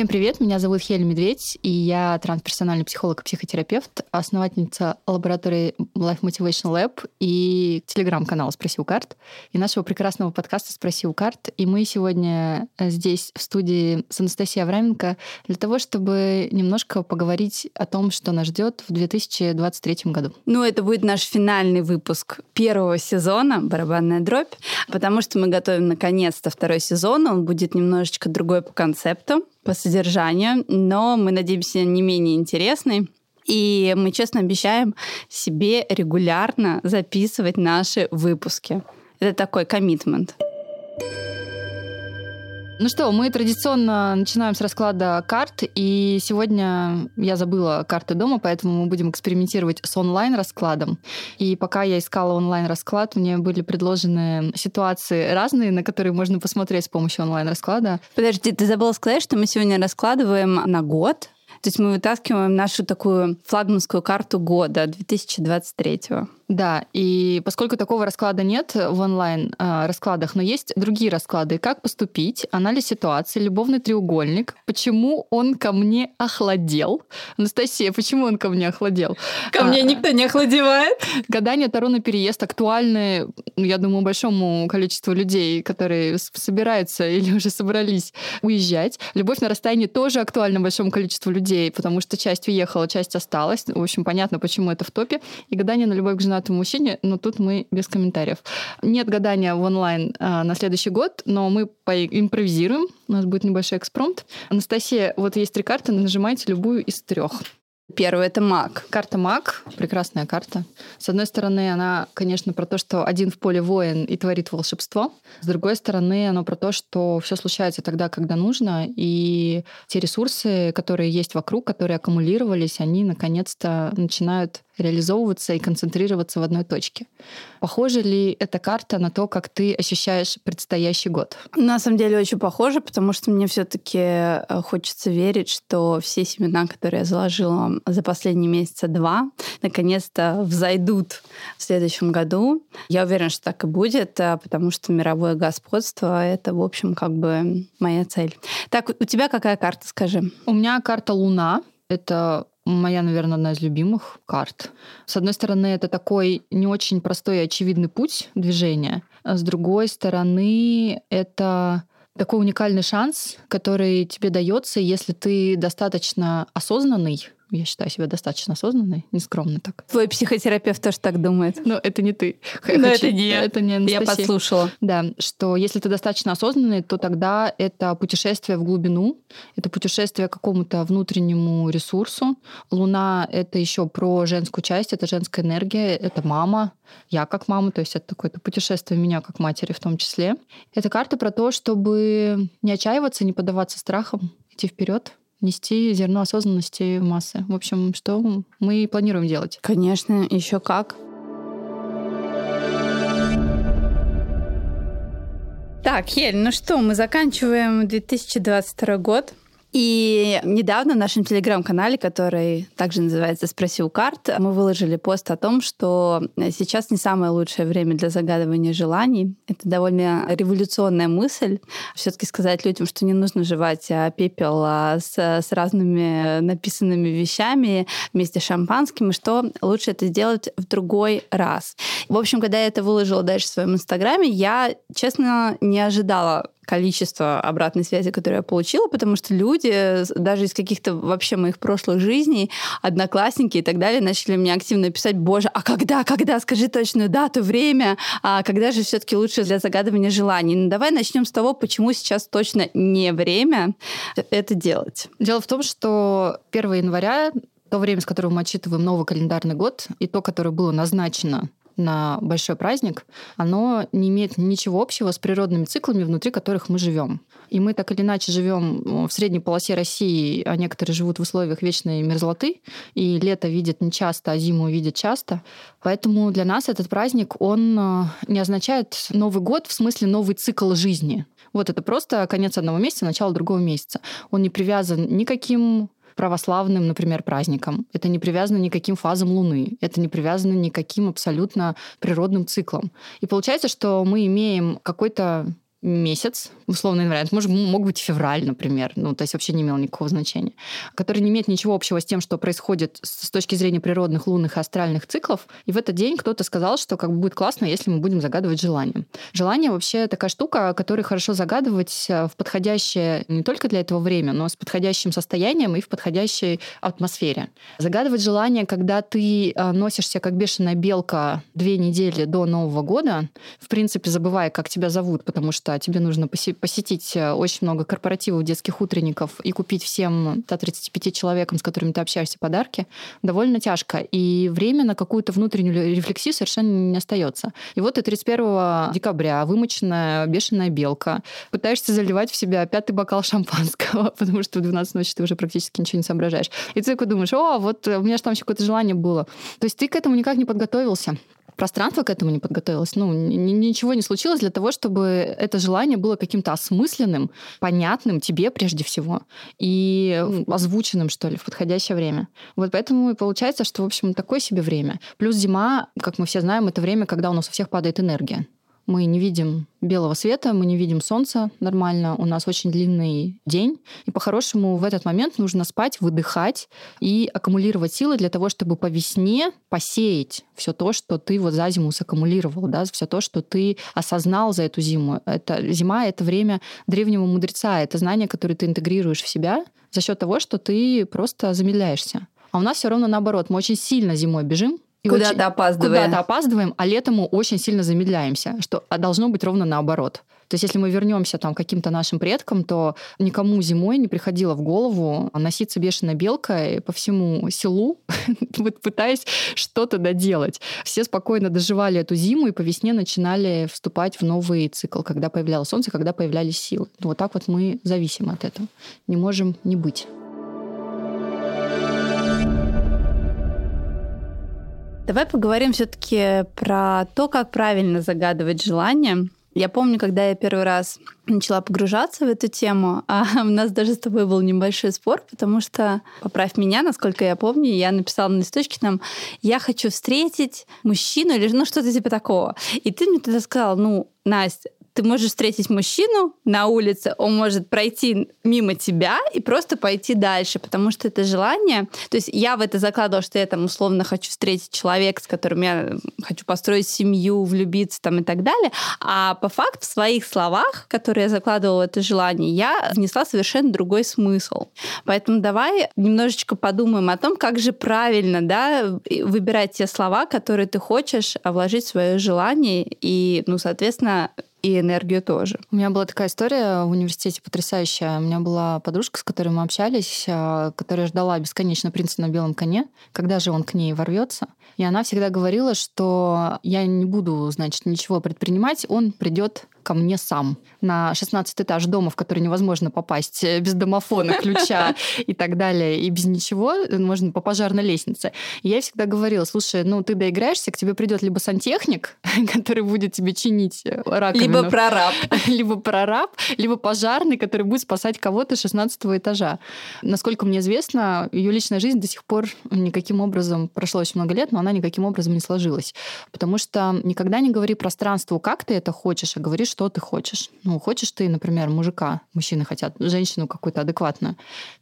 Всем привет, меня зовут Хель Медведь, и я трансперсональный психолог и психотерапевт, основательница лаборатории Life Motivation Lab и телеграм-канала «Спроси у карт», и нашего прекрасного подкаста «Спроси у карт». И мы сегодня здесь, в студии с Анастасией Авраменко, для того, чтобы немножко поговорить о том, что нас ждет в 2023 году. Ну, это будет наш финальный выпуск первого сезона «Барабанная дробь», потому что мы готовим наконец-то второй сезон, он будет немножечко другой по концепту по содержанию, но мы надеемся не менее интересный. И мы честно обещаем себе регулярно записывать наши выпуски. Это такой коммитмент. Ну что, мы традиционно начинаем с расклада карт, и сегодня я забыла карты дома, поэтому мы будем экспериментировать с онлайн-раскладом. И пока я искала онлайн-расклад, мне были предложены ситуации разные, на которые можно посмотреть с помощью онлайн-расклада. Подожди, ты забыла сказать, что мы сегодня раскладываем на год? То есть мы вытаскиваем нашу такую флагманскую карту года 2023. Да, и поскольку такого расклада нет в онлайн э, раскладах, но есть другие расклады. Как поступить? Анализ ситуации, любовный треугольник. Почему он ко мне охладел? Анастасия, почему он ко мне охладел? Ко а, мне никто не охладевает. Гадание Таро на переезд актуальны, я думаю, большому количеству людей, которые собираются или уже собрались уезжать. Любовь на расстоянии тоже актуальна большому количеству людей, потому что часть уехала, часть осталась. В общем, понятно, почему это в топе. И гадание на любовь к женатому женатому мужчине, но тут мы без комментариев. Нет гадания в онлайн а, на следующий год, но мы поимпровизируем. У нас будет небольшой экспромт. Анастасия, вот есть три карты, нажимайте любую из трех. Первый это маг. Карта маг, прекрасная карта. С одной стороны, она, конечно, про то, что один в поле воин и творит волшебство. С другой стороны, она про то, что все случается тогда, когда нужно, и те ресурсы, которые есть вокруг, которые аккумулировались, они наконец-то начинают реализовываться и концентрироваться в одной точке. Похожа ли эта карта на то, как ты ощущаешь предстоящий год? На самом деле очень похоже, потому что мне все-таки э, хочется верить, что все семена, которые я заложила за последние месяца два, наконец-то взойдут в следующем году. Я уверена, что так и будет, э, потому что мировое господство — это, в общем, как бы моя цель. Так, у тебя какая карта, скажи? У меня карта Луна. Это моя, наверное, одна из любимых карт. С одной стороны, это такой не очень простой и очевидный путь движения. А с другой стороны, это такой уникальный шанс, который тебе дается, если ты достаточно осознанный я считаю себя достаточно осознанной, нескромно так. Твой психотерапевт тоже так думает. Но это не ты. Но это не это не Анастасия. Я послушала. Да, что если ты достаточно осознанный, то тогда это путешествие в глубину, это путешествие к какому-то внутреннему ресурсу. Луна — это еще про женскую часть, это женская энергия, это мама, я как мама, то есть это такое-то путешествие меня как матери в том числе. Это карта про то, чтобы не отчаиваться, не поддаваться страхам, идти вперед, нести зерно осознанности в массы. В общем, что мы планируем делать? Конечно, еще как. Так, Ель, ну что, мы заканчиваем 2022 год. И недавно в нашем телеграм-канале, который также называется «Спроси у карт», мы выложили пост о том, что сейчас не самое лучшее время для загадывания желаний. Это довольно революционная мысль. все таки сказать людям, что не нужно жевать а, пепел а, с, с разными написанными вещами вместе с шампанским, и что лучше это сделать в другой раз. В общем, когда я это выложила дальше в своем инстаграме, я, честно, не ожидала количество обратной связи, которую я получила, потому что люди, даже из каких-то вообще моих прошлых жизней, одноклассники и так далее, начали мне активно писать, боже, а когда, когда, скажи точную дату, время, а когда же все-таки лучше для загадывания желаний? Ну, давай начнем с того, почему сейчас точно не время это делать. Дело в том, что 1 января то время, с которого мы отчитываем новый календарный год, и то, которое было назначено на большой праздник, оно не имеет ничего общего с природными циклами, внутри которых мы живем. И мы так или иначе живем в средней полосе России, а некоторые живут в условиях вечной мерзлоты, и лето видят нечасто, а зиму видят часто. Поэтому для нас этот праздник, он э, не означает Новый год в смысле новый цикл жизни. Вот это просто конец одного месяца, начало другого месяца. Он не привязан никаким православным, например, праздникам. Это не привязано никаким фазам Луны. Это не привязано никаким абсолютно природным циклом. И получается, что мы имеем какой-то месяц, условный январь, это может, мог быть февраль, например, ну, то есть вообще не имел никакого значения, который не имеет ничего общего с тем, что происходит с точки зрения природных, лунных и астральных циклов. И в этот день кто-то сказал, что как бы будет классно, если мы будем загадывать желание. Желание вообще такая штука, которую хорошо загадывать э, в подходящее не только для этого время, но с подходящим состоянием и в подходящей атмосфере. Загадывать желание, когда ты э, носишься как бешеная белка две недели до Нового года, в принципе, забывая, как тебя зовут, потому что тебе нужно посетить э, очень много корпоративов, детских утренников и купить всем 135 человекам, с которыми ты общаешься, подарки, довольно тяжко. И время на какую-то внутреннюю рефлексию совершенно не остается. И вот ты 31 декабря, вымоченная бешеная белка, пытаешься заливать в себя пятый бокал шампанского, потому что в 12 ночи ты уже практически ничего не соображаешь. И ты такой думаешь, о, вот у меня же там еще какое-то желание было. То есть ты к этому никак не подготовился пространство к этому не подготовилось. Ну, ничего не случилось для того, чтобы это желание было каким-то осмысленным, понятным тебе прежде всего и озвученным, что ли, в подходящее время. Вот поэтому и получается, что, в общем, такое себе время. Плюс зима, как мы все знаем, это время, когда у нас у всех падает энергия мы не видим белого света, мы не видим солнца нормально, у нас очень длинный день, и по-хорошему в этот момент нужно спать, выдыхать и аккумулировать силы для того, чтобы по весне посеять все то, что ты вот за зиму саккумулировал, да, все то, что ты осознал за эту зиму. Это, зима — это время древнего мудреца, это знание, которое ты интегрируешь в себя за счет того, что ты просто замедляешься. А у нас все равно наоборот, мы очень сильно зимой бежим, куда-то опаздываем. Куда-то опаздываем, а летом мы очень сильно замедляемся, что должно быть ровно наоборот. То есть если мы вернемся там, к каким-то нашим предкам, то никому зимой не приходило в голову носиться бешеной белкой по всему селу, пытаясь что-то доделать. Все спокойно доживали эту зиму и по весне начинали вступать в новый цикл, когда появлялось солнце, когда появлялись силы. Вот так вот мы зависим от этого. Не можем не быть. Давай поговорим все-таки про то, как правильно загадывать желания. Я помню, когда я первый раз начала погружаться в эту тему, а у нас даже с тобой был небольшой спор, потому что, поправь меня, насколько я помню, я написала на листочке там, я хочу встретить мужчину или ну что-то типа такого. И ты мне тогда сказала, ну, Настя, ты можешь встретить мужчину на улице, он может пройти мимо тебя и просто пойти дальше, потому что это желание. То есть я в это закладывала, что я там условно хочу встретить человека, с которым я хочу построить семью, влюбиться там и так далее. А по факту в своих словах, которые я закладывала это желание, я внесла совершенно другой смысл. Поэтому давай немножечко подумаем о том, как же правильно да, выбирать те слова, которые ты хочешь вложить в свое желание и, ну, соответственно, и энергию тоже. У меня была такая история в университете потрясающая. У меня была подружка, с которой мы общались, а, которая ждала бесконечно принца на белом коне, когда же он к ней ворвется. И она всегда говорила, что я не буду, значит, ничего предпринимать, он придет ко мне сам на 16 этаж дома, в который невозможно попасть э, без домофона, ключа и так далее, и без ничего, можно по пожарной лестнице. И я всегда говорила, слушай, ну ты доиграешься, к тебе придет либо сантехник, который будет тебе чинить э, раковину. Либо прораб. Либо прораб, либо пожарный, который будет спасать кого-то с 16 этажа. Насколько мне известно, ее личная жизнь до сих пор никаким образом, прошло очень много лет, но она никаким образом не сложилась. Потому что никогда не говори пространству, как ты это хочешь, а говори, что ты хочешь. Ну, хочешь ты, например, мужика, мужчины хотят, женщину какую-то адекватную.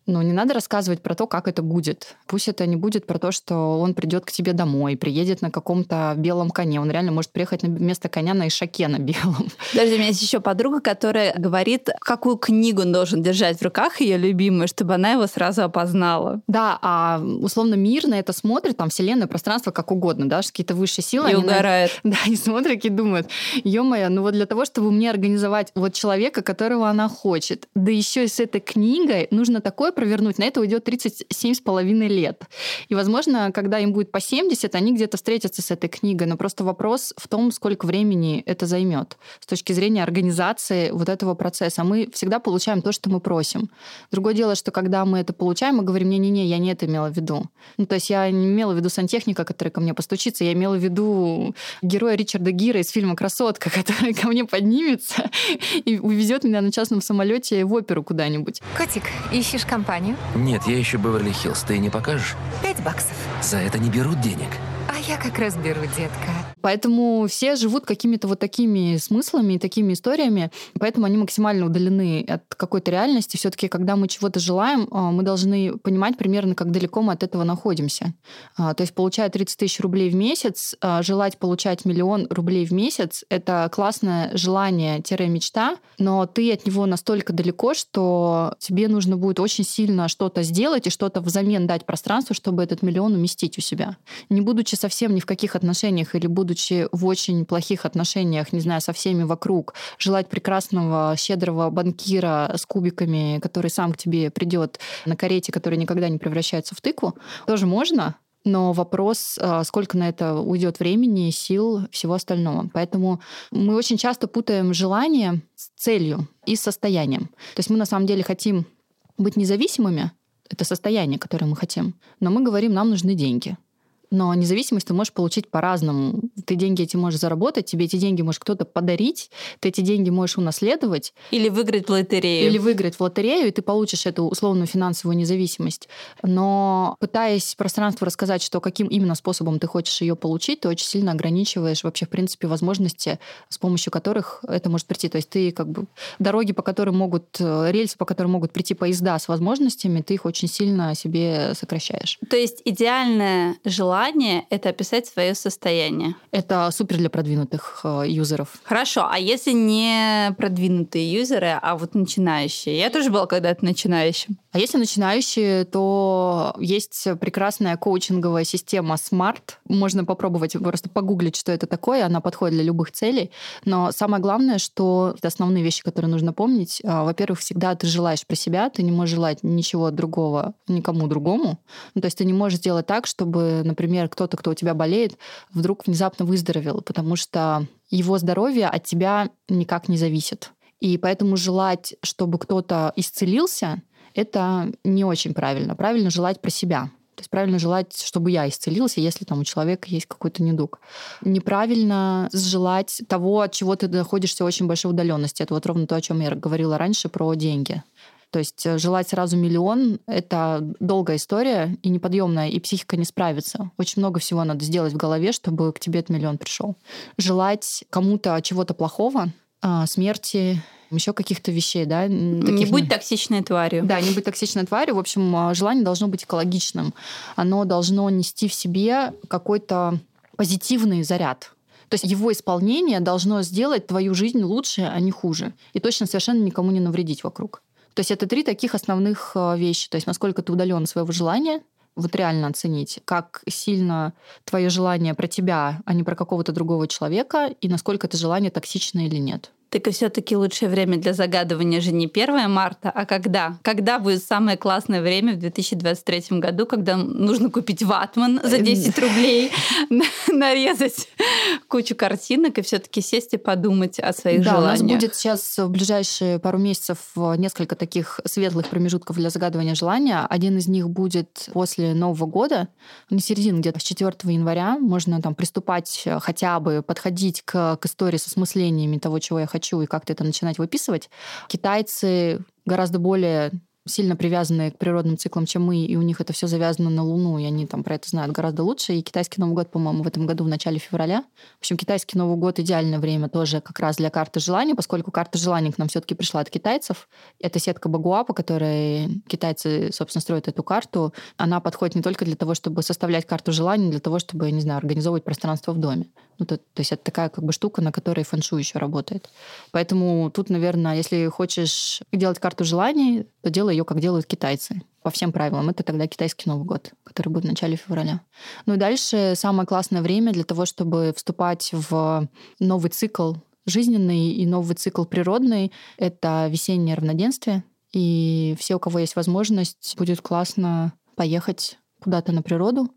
Но не надо рассказывать про то, как это будет. Пусть это не будет про то, что он придет к тебе домой, приедет на каком-то белом коне. Он реально может приехать на место коня на ишаке на белом. Даже у меня есть еще подруга, которая говорит, какую книгу он должен держать в руках, ее любимую, чтобы она его сразу опознала. Да, а условно мир на это смотрит, там вселенная, пространство, как угодно, да, какие-то высшие силы. И угорает. На... Да, и смотрят и думают, ё-моё, ну вот для того, чтобы мне организовать вот человека, которого она хочет, да еще и с этой книгой нужно такое провернуть, на это уйдет 37 с половиной лет. И, возможно, когда им будет по 70, они где-то встретятся с этой книгой, но просто вопрос в том, сколько времени это займет с точки зрения организации вот этого процесса. Мы всегда получаем то, что мы просим. Другое дело, что когда мы это получаем, мы говорим, не-не-не, я не это имела в виду. Ну, то есть я не имела в виду сантехника, который ко мне постучится, я имела в виду героя Ричарда Гира из фильма «Красотка», который ко мне поднимется и увезет меня на частном самолете в оперу куда-нибудь. Котик, ищешь компанию? Нет, я ищу Беверли-Хиллз. Ты не покажешь? Пять баксов. За это не берут денег. А Я как раз беру, детка. Поэтому все живут какими-то вот такими смыслами и такими историями, поэтому они максимально удалены от какой-то реальности. все таки когда мы чего-то желаем, а, мы должны понимать примерно, как далеко мы от этого находимся. А, то есть, получая 30 тысяч рублей в месяц, а, желать получать миллион рублей в месяц — это классное желание-мечта, но ты от него настолько далеко, что тебе нужно будет очень сильно что-то сделать и что-то взамен дать пространству, чтобы этот миллион уместить у себя. Не будучи совсем ни в каких отношениях или будучи в очень плохих отношениях, не знаю, со всеми вокруг, желать прекрасного, щедрого банкира с кубиками, который сам к тебе придет на карете, который никогда не превращается в тыкву, тоже можно, но вопрос, а, сколько на это уйдет времени, сил, всего остального. Поэтому мы очень часто путаем желание с целью и с состоянием. То есть мы на самом деле хотим быть независимыми, это состояние, которое мы хотим, но мы говорим, нам нужны деньги. Но независимость ты можешь получить по-разному. Ты деньги эти можешь заработать, тебе эти деньги может кто-то подарить, ты эти деньги можешь унаследовать. Или выиграть в лотерею. Или выиграть в лотерею, и ты получишь эту условную финансовую независимость. Но пытаясь пространству рассказать, что каким именно способом ты хочешь ее получить, ты очень сильно ограничиваешь вообще, в принципе, возможности, с помощью которых это может прийти. То есть ты как бы дороги, по которым могут, э, рельсы, по которым могут прийти поезда с возможностями, ты их очень сильно себе сокращаешь. То есть идеальное желание желание — это описать свое состояние. Это супер для продвинутых э, юзеров. Хорошо, а если не продвинутые юзеры, а вот начинающие? Я тоже была когда-то начинающим. А если начинающие, то есть прекрасная коучинговая система Smart. Можно попробовать просто погуглить, что это такое. Она подходит для любых целей. Но самое главное, что это основные вещи, которые нужно помнить. А, во-первых, всегда ты желаешь про себя, ты не можешь желать ничего другого никому другому. Ну, то есть ты не можешь сделать так, чтобы, например, кто-то, кто у тебя болеет, вдруг внезапно выздоровел, потому что его здоровье от тебя никак не зависит. И поэтому желать, чтобы кто-то исцелился, это не очень правильно. Правильно желать про себя. То есть правильно желать, чтобы я исцелился, если там у человека есть какой-то недуг. Неправильно желать того, от чего ты находишься очень большой удаленности. Это вот ровно то, о чем я говорила раньше про деньги. То есть э, желать сразу миллион — это долгая история и неподъемная, и психика не справится. Очень много всего надо сделать в голове, чтобы к тебе этот миллион пришел. Желать кому-то чего-то плохого, а, смерти, еще каких-то вещей, да. Таких... Не будь токсичной тварью. Да, не будь токсичной тварью. В общем, а, желание должно быть экологичным. Оно должно нести в себе какой-то позитивный заряд. То есть его исполнение должно сделать твою жизнь лучше, а не хуже. И точно совершенно никому не навредить вокруг. То есть это три таких основных а, вещи. То есть насколько ты удален от своего желания, вот реально оценить, как сильно твое желание про тебя, а не про какого-то другого человека, и насколько это желание токсично или нет. Так и все-таки лучшее время для загадывания же не 1 марта, а когда? Когда будет самое классное время в 2023 году, когда нужно купить ватман за 10 рублей, нарезать кучу картинок и все-таки сесть и подумать о своих да, желаниях. у нас будет сейчас в ближайшие пару месяцев несколько таких светлых промежутков для загадывания желания. Один из них будет после Нового года, на середину где-то с 4 января. Можно там приступать хотя бы, подходить к, к истории со смыслениями того, чего я хочу хочу и как-то это начинать выписывать. Китайцы гораздо более сильно привязаны к природным циклам, чем мы, и у них это все завязано на Луну, и они там про это знают гораздо лучше. И китайский Новый год, по-моему, в этом году в начале февраля. В общем, китайский Новый год идеальное время тоже как раз для карты желаний, поскольку карта желаний к нам все-таки пришла от китайцев. Это сетка Багуа, по которой китайцы, собственно, строят эту карту. Она подходит не только для того, чтобы составлять карту желаний, для того, чтобы, не знаю, организовывать пространство в доме. Ну, то, то есть это такая как бы штука, на которой фэншуй еще работает. Поэтому тут, наверное, если хочешь делать карту желаний, то делай ее, как делают китайцы по всем правилам. Это тогда китайский Новый год, который будет в начале февраля. Ну и дальше самое классное время для того, чтобы вступать в новый цикл жизненный и новый цикл природный — это весеннее равноденствие. И все, у кого есть возможность, будет классно поехать куда-то на природу,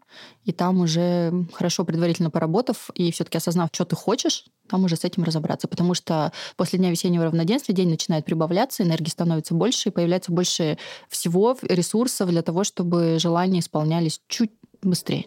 и там уже хорошо предварительно поработав и все-таки осознав, что ты хочешь, там уже с этим разобраться. Потому что после дня весеннего равноденствия день начинает прибавляться, энергии становится больше, и появляется больше всего ресурсов для того, чтобы желания исполнялись чуть быстрее.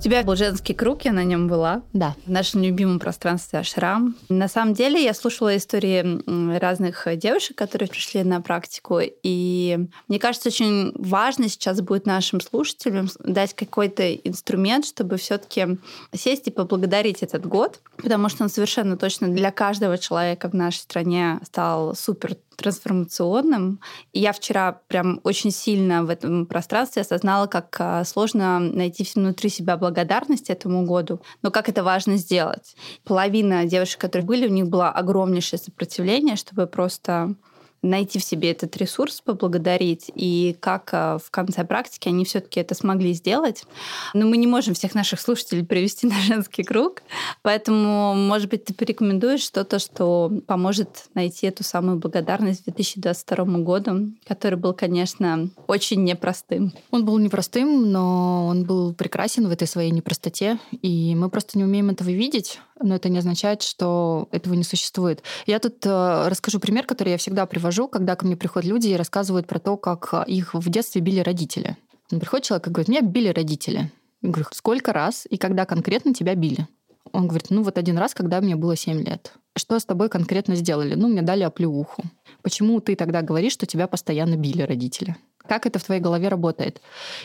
У тебя был женский круг, я на нем была. Да. В нашем любимом пространстве Ашрам. На самом деле я слушала истории разных девушек, которые пришли на практику. И мне кажется, очень важно сейчас будет нашим слушателям дать какой-то инструмент, чтобы все-таки сесть и поблагодарить этот год, потому что он совершенно точно для каждого человека в нашей стране стал супер трансформационным. И я вчера прям очень сильно в этом пространстве осознала, как а, сложно найти внутри себя благодарность этому году, но как это важно сделать. Половина девушек, которые были, у них было огромнейшее сопротивление, чтобы просто найти в себе этот ресурс, поблагодарить, и как э, в конце практики они все-таки это смогли сделать. Но мы не можем всех наших слушателей привести на женский круг, поэтому, может быть, ты порекомендуешь что-то, что поможет найти эту самую благодарность 2022 году, который был, конечно, очень непростым. Он был непростым, но он был прекрасен в этой своей непростоте, и мы просто не умеем этого видеть, но это не означает, что этого не существует. Я тут э, расскажу пример, который я всегда привожу, когда ко мне приходят люди и рассказывают про то, как их в детстве били родители. Приходит человек и говорит, меня били родители. Я говорю, сколько раз и когда конкретно тебя били? Он говорит, ну вот один раз, когда мне было 7 лет. Что с тобой конкретно сделали? Ну, мне дали оплеуху. Почему ты тогда говоришь, что тебя постоянно били родители? Как это в твоей голове работает?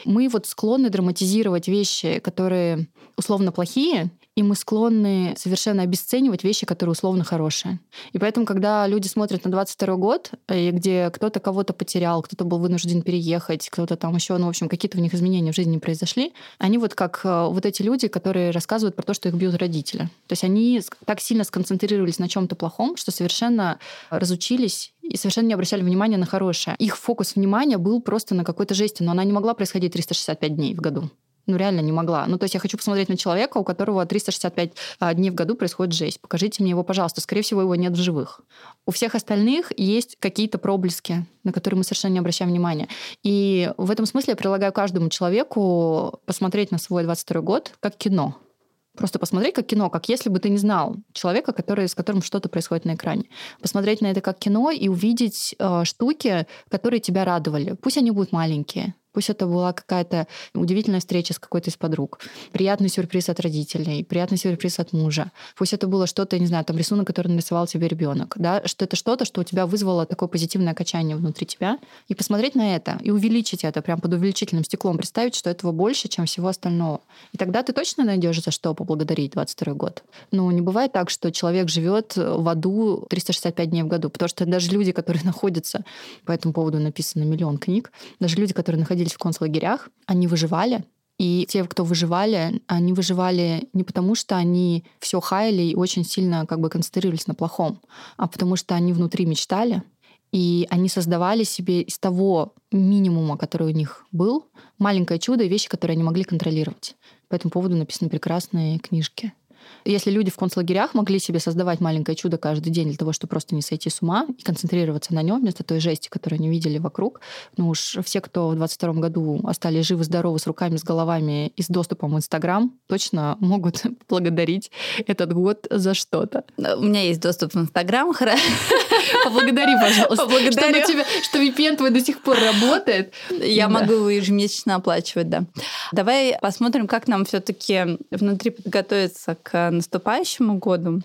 Мы вот склонны драматизировать вещи, которые условно плохие, и мы склонны совершенно обесценивать вещи, которые условно хорошие. И поэтому, когда люди смотрят на 22 год, э, где кто-то кого-то потерял, кто-то был вынужден переехать, кто-то там еще, ну, в общем, какие-то у них изменения в жизни произошли, они вот как э, вот эти люди, которые рассказывают про то, что их бьют родители. То есть они так сильно сконцентрировались на чем-то плохом, что совершенно разучились и совершенно не обращали внимания на хорошее. Их фокус внимания был просто на какой-то жести, но она не могла происходить 365 дней в году ну, реально не могла. Ну, то есть я хочу посмотреть на человека, у которого 365 а, дней в году происходит жесть. Покажите мне его, пожалуйста. Скорее всего, его нет в живых. У всех остальных есть какие-то проблески, на которые мы совершенно не обращаем внимания. И в этом смысле я предлагаю каждому человеку посмотреть на свой 22 год как кино. Просто посмотреть как кино, как если бы ты не знал человека, который, с которым что-то происходит на экране. Посмотреть на это как кино и увидеть э, штуки, которые тебя радовали. Пусть они будут маленькие, Пусть это была какая-то удивительная встреча с какой-то из подруг, приятный сюрприз от родителей, приятный сюрприз от мужа. Пусть это было что-то, не знаю, там рисунок, который нарисовал тебе ребенок, да, что это что-то, что у тебя вызвало такое позитивное качание внутри тебя, и посмотреть на это, и увеличить это прям под увеличительным стеклом, представить, что этого больше, чем всего остального. И тогда ты точно найдешь за что поблагодарить 22 год. Ну, не бывает так, что человек живет в аду 365 дней в году, потому что даже люди, которые находятся, по этому поводу написано миллион книг, даже люди, которые находились находились в концлагерях, они выживали, и те, кто выживали, они выживали не потому, что они все хаяли и очень сильно как бы концентрировались на плохом, а потому что они внутри мечтали, и они создавали себе из того минимума, который у них был, маленькое чудо и вещи, которые они могли контролировать. По этому поводу написаны прекрасные книжки. Если люди в концлагерях могли себе создавать маленькое чудо каждый день для того, чтобы просто не сойти с ума и концентрироваться на нем вместо той жести, которую они видели вокруг, ну уж все, кто в 22 году остались живы-здоровы с руками, с головами и с доступом в Инстаграм, точно могут благодарить этот год за что-то. У меня есть доступ в Инстаграм. Поблагодари, пожалуйста. Поблагодарю. Что, тебя, что VPN твой до сих пор работает. Я да. могу ежемесячно оплачивать, да. Давай посмотрим, как нам все таки внутри подготовиться к наступающему году.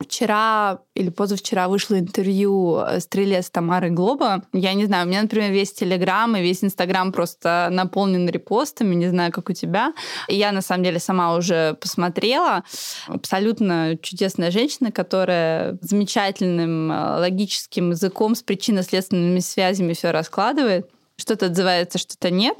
Вчера или позавчера вышло интервью стрелец Тамары Глоба. Я не знаю, у меня, например, весь Телеграм и весь Инстаграм просто наполнен репостами, не знаю, как у тебя. И я, на самом деле, сама уже посмотрела. Абсолютно чудесная женщина, которая замечательным э, логическим языком с причинно-следственными связями все раскладывает. Что-то отзывается, что-то нет.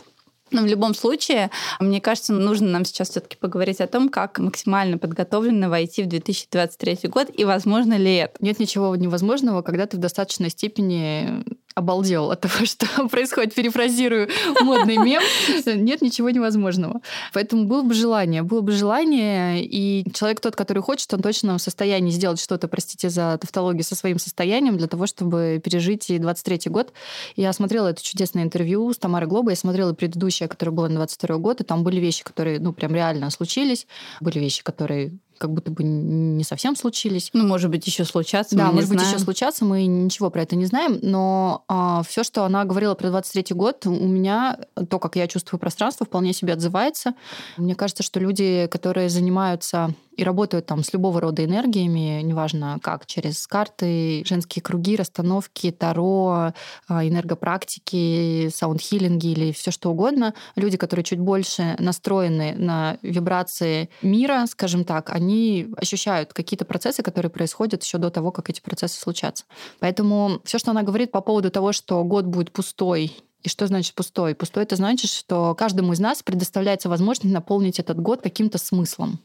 Но в любом случае, мне кажется, нужно нам сейчас все-таки поговорить о том, как максимально подготовленно войти в 2023 год и возможно ли это. Нет ничего невозможного, когда ты в достаточной степени обалдел от того, что происходит, перефразирую модный мем, нет ничего невозможного. Поэтому было бы желание, было бы желание, и человек тот, который хочет, он точно в состоянии сделать что-то, простите за тавтологию, со своим состоянием для того, чтобы пережить и 23 год. Я смотрела это чудесное интервью с Тамарой Глобой, я смотрела предыдущее, которое было на 22 год, и там были вещи, которые, ну, прям реально случились, были вещи, которые как будто бы не совсем случились. Ну, может быть, еще случаться. Да, мы может не быть, знаем. еще случаться, мы ничего про это не знаем, но а, все, что она говорила про 23 год, у меня то, как я чувствую пространство, вполне себе отзывается. Мне кажется, что люди, которые занимаются и работают там с любого рода энергиями, неважно как, через карты, женские круги, расстановки, таро, а, энергопрактики, саундхиллинги или все что угодно, люди, которые чуть больше настроены на вибрации мира, скажем так, они ощущают какие-то процессы, которые происходят еще до того, как эти процессы случатся. Поэтому все, что она говорит по поводу того, что год будет пустой и что значит пустой? Пустой это значит, что каждому из нас предоставляется возможность наполнить этот год каким-то смыслом.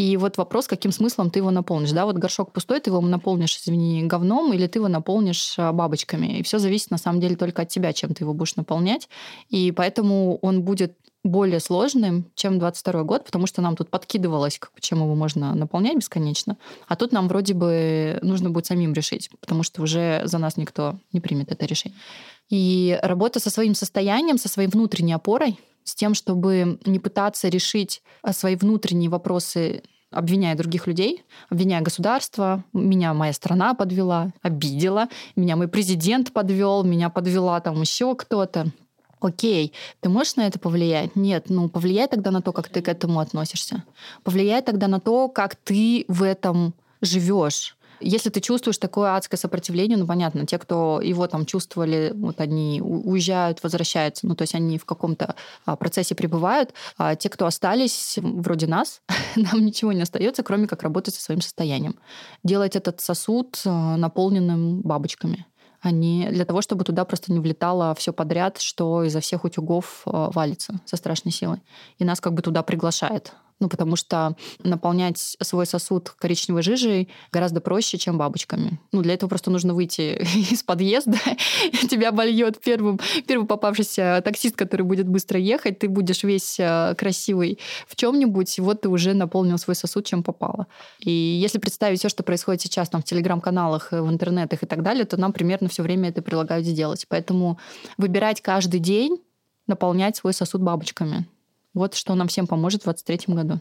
И вот вопрос, каким смыслом ты его наполнишь. Да, вот горшок пустой, ты его наполнишь, извини, говном, или ты его наполнишь а, бабочками. И все зависит на самом деле только от тебя, чем ты его будешь наполнять. И поэтому он будет более сложным, чем 22 год, потому что нам тут подкидывалось, чем его можно наполнять бесконечно. А тут нам вроде бы нужно будет самим решить, потому что уже за нас никто не примет это решение. И работа со своим состоянием, со своей внутренней опорой, с тем, чтобы не пытаться решить а, свои внутренние вопросы обвиняя других людей, обвиняя государство, меня моя страна подвела, обидела, меня мой президент подвел, меня подвела там еще кто-то. Окей, ты можешь на это повлиять? Нет, ну повлияй тогда на то, как ты к этому относишься. Повлияй тогда на то, как ты в этом живешь. Если ты чувствуешь такое адское сопротивление, ну, понятно, те, кто его там чувствовали, вот они уезжают, возвращаются, ну, то есть они в каком-то а, процессе пребывают, а те, кто остались, вроде нас, нам ничего не остается, кроме как работать со своим состоянием. Делать этот сосуд а, наполненным бабочками а не для того, чтобы туда просто не влетало все подряд, что изо всех утюгов валится со страшной силой. И нас как бы туда приглашает ну, потому что наполнять свой сосуд коричневой жижей гораздо проще, чем бабочками. Ну, для этого просто нужно выйти из подъезда, тебя обольет первым, первый попавшийся таксист, который будет быстро ехать, ты будешь весь э, красивый в чем-нибудь, и вот ты уже наполнил свой сосуд, чем попало. И если представить все, что происходит сейчас там в телеграм-каналах, в интернетах и так далее, то нам примерно все время это предлагают сделать. Поэтому выбирать каждый день наполнять свой сосуд бабочками. Вот что нам всем поможет в 2023 году.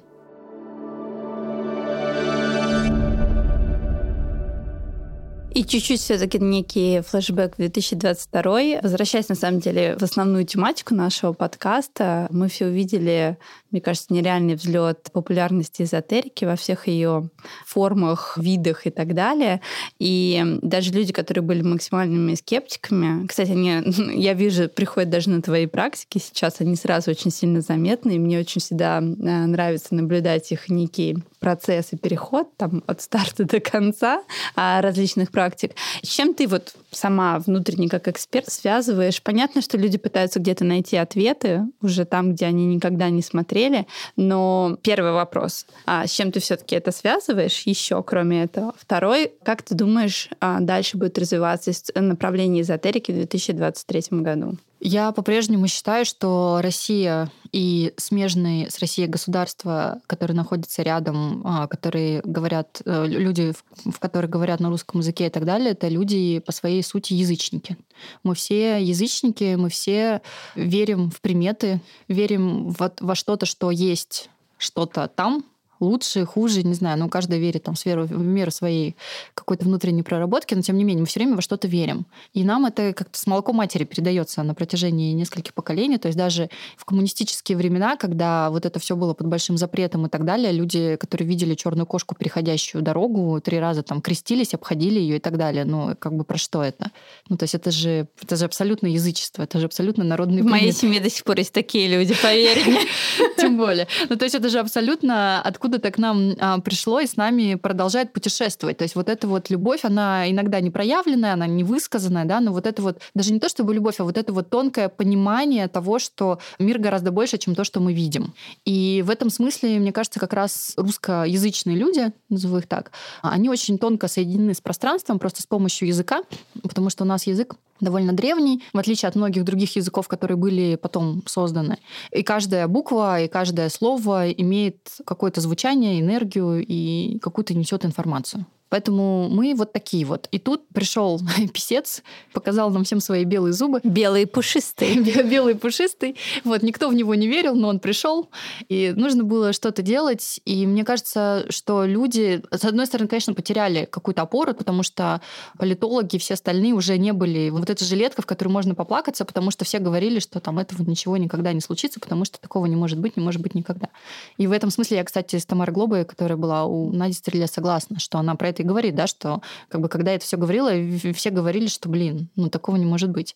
И чуть-чуть все-таки некий флешбэк 2022. Возвращаясь, на самом деле, в основную тематику нашего подкаста, мы все увидели, мне кажется, нереальный взлет популярности эзотерики во всех ее формах, видах и так далее. И даже люди, которые были максимальными скептиками, кстати, они, я вижу, приходят даже на твои практики сейчас, они сразу очень сильно заметны, и мне очень всегда э, нравится наблюдать их некий процесс и переход там, от старта до конца а, различных практик. С чем ты вот сама внутренне как эксперт связываешь? Понятно, что люди пытаются где-то найти ответы уже там, где они никогда не смотрели, но первый вопрос, а с чем ты все-таки это связываешь еще, кроме этого? Второй, как ты думаешь, а, дальше будет развиваться направление эзотерики в 2023 году? Я по-прежнему считаю, что Россия и смежные с Россией государства, которые находятся рядом, а, которые говорят, э, люди, в которых говорят на русском языке и так далее, это люди по своей сути язычники. Мы все язычники, мы все верим в приметы, верим во, во что-то, что есть что-то там, лучше, хуже, не знаю, ну, каждый верит там в, сферу, в меру своей какой-то внутренней проработки, но тем не менее мы все время во что-то верим. И нам это как-то с молоком матери передается на протяжении нескольких поколений. То есть даже в коммунистические времена, когда вот это все было под большим запретом и так далее, люди, которые видели черную кошку, переходящую дорогу, три раза там крестились, обходили ее и так далее. Ну, как бы про что это? Ну, то есть это же, это же абсолютно язычество, это же абсолютно народный В моей семье до сих пор есть такие люди, поверь мне. Тем более. Ну, то есть это же абсолютно откуда откуда-то к нам а, пришло и с нами продолжает путешествовать. То есть вот эта вот любовь, она иногда не проявленная, она не высказанная, да, но вот это вот, даже не то чтобы любовь, а вот это вот тонкое понимание того, что мир гораздо больше, чем то, что мы видим. И в этом смысле, мне кажется, как раз русскоязычные люди, назову их так, они очень тонко соединены с пространством просто с помощью языка, потому что у нас язык довольно древний, в отличие от многих других языков, которые были потом созданы. И каждая буква, и каждое слово имеет какое-то звучание, энергию и какую-то несет информацию. Поэтому мы вот такие вот. И тут пришел писец, показал нам всем свои белые зубы. Белые пушистые. Белый пушистый. Вот, никто в него не верил, но он пришел. И нужно было что-то делать. И мне кажется, что люди, с одной стороны, конечно, потеряли какую-то опору, потому что политологи и все остальные уже не были... Вот эта жилетка, в которой можно поплакаться, потому что все говорили, что там этого ничего никогда не случится, потому что такого не может быть, не может быть никогда. И в этом смысле я, кстати, с Тамарой Глобой, которая была у Нади Стреле, согласна, что она про это и говорит, да, что как бы когда это все говорила, все говорили, что, блин, ну такого не может быть.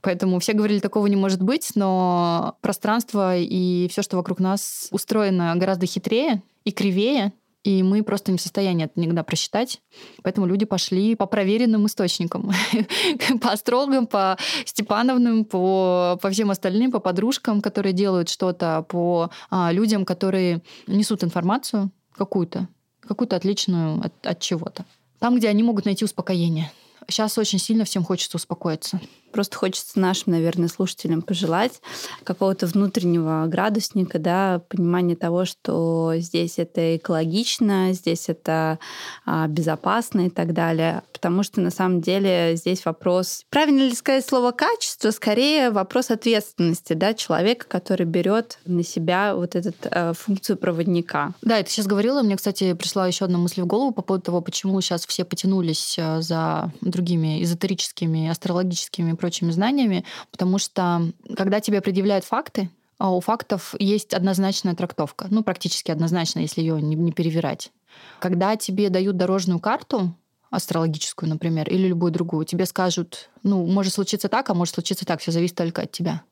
Поэтому все говорили, такого не может быть, но пространство и все, что вокруг нас устроено гораздо хитрее и кривее, и мы просто не в состоянии это никогда просчитать. Поэтому люди пошли по проверенным источникам. по астрологам, по Степановным, по, по всем остальным, по подружкам, которые делают что-то, по а, людям, которые несут информацию какую-то, какую-то отличную от, от чего-то. Там, где они могут найти успокоение. Сейчас очень сильно всем хочется успокоиться. Просто хочется нашим, наверное, слушателям пожелать какого-то внутреннего градусника, да, понимания того, что здесь это экологично, здесь это а, безопасно и так далее. Потому что на самом деле здесь вопрос, правильно ли сказать слово качество, скорее вопрос ответственности, да, человека, который берет на себя вот эту э, функцию проводника. Да, это сейчас говорила. Мне, кстати, пришла еще одна мысль в голову по поводу того, почему сейчас все потянулись э, за другими эзотерическими, астрологическими прочими знаниями, потому что когда тебе предъявляют факты, а у фактов есть однозначная трактовка, ну, практически однозначно, если ее не, не перевирать. Когда тебе дают дорожную карту, астрологическую, например, или любую другую, тебе скажут, ну, может случиться так, а может случиться так, все зависит только от тебя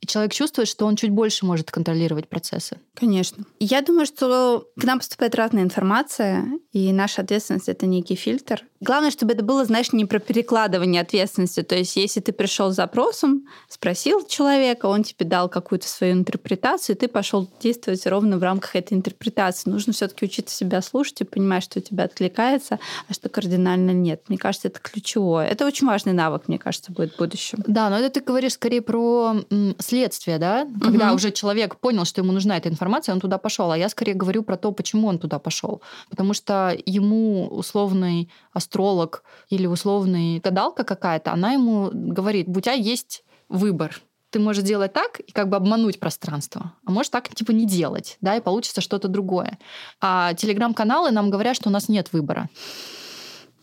и человек чувствует, что он чуть больше может контролировать процессы. Конечно. Я думаю, что к нам поступает разная информация, и наша ответственность — это некий фильтр. Главное, чтобы это было, знаешь, не про перекладывание ответственности. То есть если ты пришел с запросом, спросил человека, он тебе дал какую-то свою интерпретацию, и ты пошел действовать ровно в рамках этой интерпретации. Нужно все-таки учиться себя слушать и понимать, что у тебя откликается, а что кардинально нет. Мне кажется, это ключевое. Это очень важный навык, мне кажется, будет в будущем. Да, но это ты говоришь скорее про следствие, да, когда угу. уже человек понял, что ему нужна эта информация, он туда пошел. А я скорее говорю про то, почему он туда пошел. Потому что ему условный астролог или условный гадалка какая-то, она ему говорит, у тебя есть выбор ты можешь делать так и как бы обмануть пространство, а можешь так типа не делать, да, и получится что-то другое. А телеграм-каналы нам говорят, что у нас нет выбора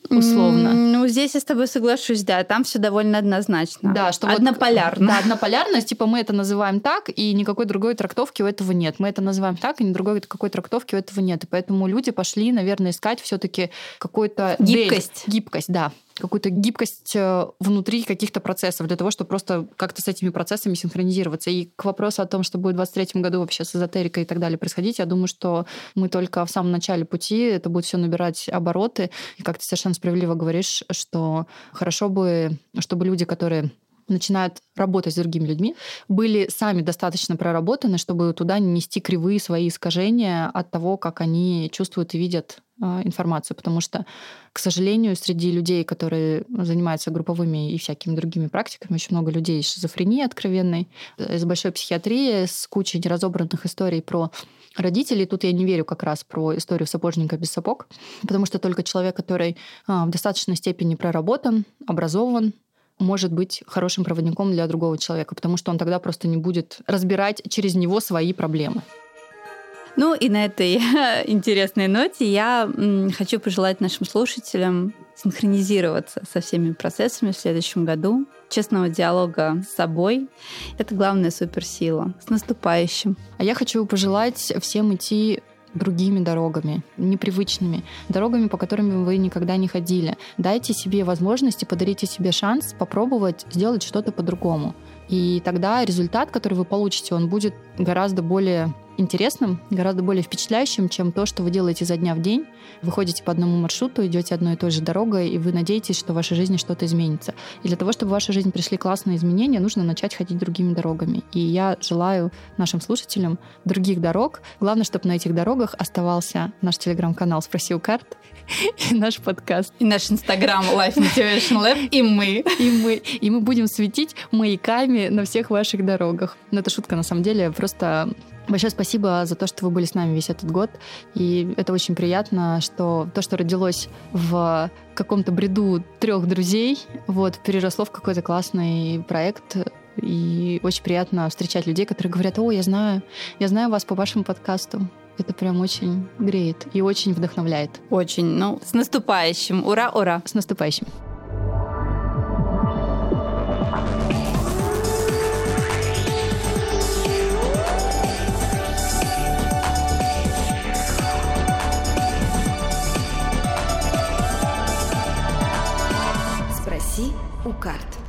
условно. Ну, здесь я с тобой соглашусь, да, там все довольно однозначно. Да, что однополярно. Вот, да, однополярность, типа мы это называем так, и никакой другой трактовки у этого нет. Мы это называем так, и другой какой трактовки у этого нет. И поэтому люди пошли, наверное, искать все-таки какой-то гибкость. Дель, гибкость, да какую-то гибкость э, внутри каких-то процессов для того, чтобы просто как-то с этими процессами синхронизироваться. И к вопросу о том, что будет в 2023 году вообще с эзотерикой и так далее происходить, я думаю, что мы только в самом начале пути, это будет все набирать обороты. И как ты совершенно справедливо говоришь, что хорошо бы, чтобы люди, которые начинают работать с другими людьми, были сами достаточно проработаны, чтобы туда не нести кривые свои искажения от того, как они чувствуют и видят информацию, потому что, к сожалению, среди людей, которые занимаются групповыми и всякими другими практиками, очень много людей с шизофренией откровенной, с большой психиатрией, с кучей неразобранных историй про родителей. Тут я не верю как раз про историю сапожника без сапог, потому что только человек, который а, в достаточной степени проработан, образован, может быть хорошим проводником для другого человека, потому что он тогда просто не будет разбирать через него свои проблемы. Ну и на этой интересной ноте я хочу пожелать нашим слушателям синхронизироваться со всеми процессами в следующем году, честного диалога с собой. Это главная суперсила. С наступающим. А я хочу пожелать всем идти другими дорогами, непривычными, дорогами, по которым вы никогда не ходили. Дайте себе возможность и подарите себе шанс попробовать сделать что-то по-другому. И тогда результат, который вы получите, он будет гораздо более интересным, гораздо более впечатляющим, чем то, что вы делаете за дня в день. Вы ходите по одному маршруту, идете одной и той же дорогой, и вы надеетесь, что в вашей жизни что-то изменится. И для того, чтобы в вашу жизнь пришли классные изменения, нужно начать ходить другими дорогами. И я желаю нашим слушателям других дорог. Главное, чтобы на этих дорогах оставался наш телеграм-канал «Спроси у карт», и наш подкаст. И наш инстаграм Life Motivation Lab, и мы. И мы. И мы будем светить маяками на всех ваших дорогах. Но это шутка, на самом деле. Просто Большое спасибо за то, что вы были с нами весь этот год. И это очень приятно, что то, что родилось в каком-то бреду трех друзей, вот, переросло в какой-то классный проект. И очень приятно встречать людей, которые говорят, о, я знаю, я знаю вас по вашему подкасту. Это прям очень греет и очень вдохновляет. Очень. Ну, с наступающим. Ура, ура. С наступающим. Спроси у карт.